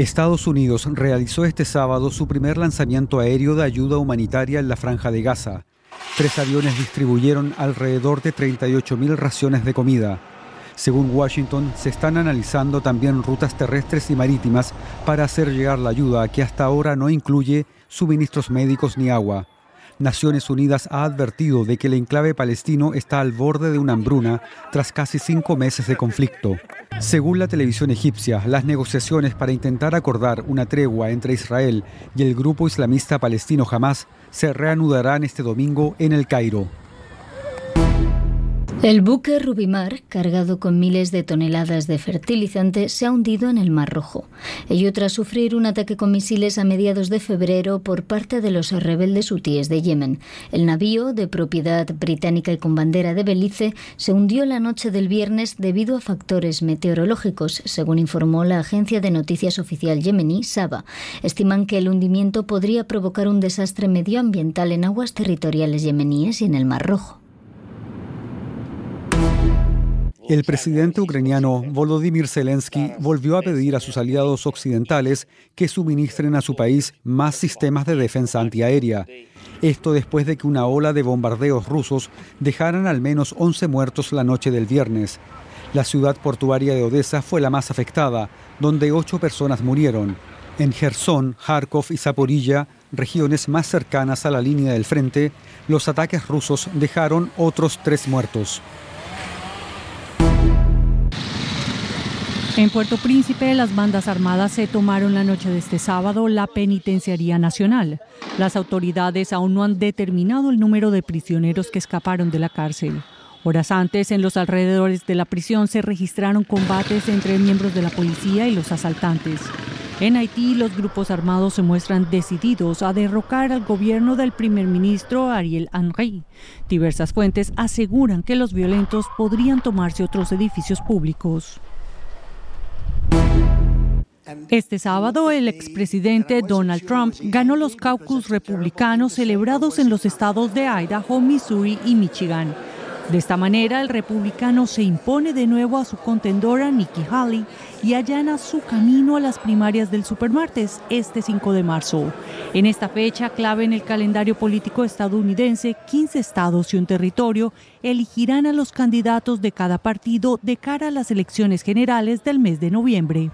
Estados Unidos realizó este sábado su primer lanzamiento aéreo de ayuda humanitaria en la franja de Gaza. Tres aviones distribuyeron alrededor de 38.000 raciones de comida. Según Washington, se están analizando también rutas terrestres y marítimas para hacer llegar la ayuda que hasta ahora no incluye suministros médicos ni agua. Naciones Unidas ha advertido de que el enclave palestino está al borde de una hambruna tras casi cinco meses de conflicto. Según la televisión egipcia, las negociaciones para intentar acordar una tregua entre Israel y el grupo islamista palestino Hamas se reanudarán este domingo en el Cairo. El buque Rubimar, cargado con miles de toneladas de fertilizante, se ha hundido en el Mar Rojo. Ello tras sufrir un ataque con misiles a mediados de febrero por parte de los rebeldes hutíes de Yemen. El navío, de propiedad británica y con bandera de Belice, se hundió la noche del viernes debido a factores meteorológicos, según informó la agencia de noticias oficial yemení, Saba. Estiman que el hundimiento podría provocar un desastre medioambiental en aguas territoriales yemeníes y en el Mar Rojo. El presidente ucraniano Volodymyr Zelensky volvió a pedir a sus aliados occidentales que suministren a su país más sistemas de defensa antiaérea. Esto después de que una ola de bombardeos rusos dejaran al menos 11 muertos la noche del viernes. La ciudad portuaria de Odessa fue la más afectada, donde ocho personas murieron. En Gerson, Kharkov y Zaporilla, regiones más cercanas a la línea del frente, los ataques rusos dejaron otros tres muertos. En Puerto Príncipe, las bandas armadas se tomaron la noche de este sábado la Penitenciaría Nacional. Las autoridades aún no han determinado el número de prisioneros que escaparon de la cárcel. Horas antes, en los alrededores de la prisión se registraron combates entre miembros de la policía y los asaltantes. En Haití, los grupos armados se muestran decididos a derrocar al gobierno del primer ministro Ariel Henry. Diversas fuentes aseguran que los violentos podrían tomarse otros edificios públicos. Este sábado, el expresidente Donald Trump ganó los caucus republicanos celebrados en los estados de Idaho, Missouri y Michigan. De esta manera, el republicano se impone de nuevo a su contendora Nikki Haley y allana su camino a las primarias del supermartes este 5 de marzo. En esta fecha clave en el calendario político estadounidense, 15 estados y un territorio elegirán a los candidatos de cada partido de cara a las elecciones generales del mes de noviembre.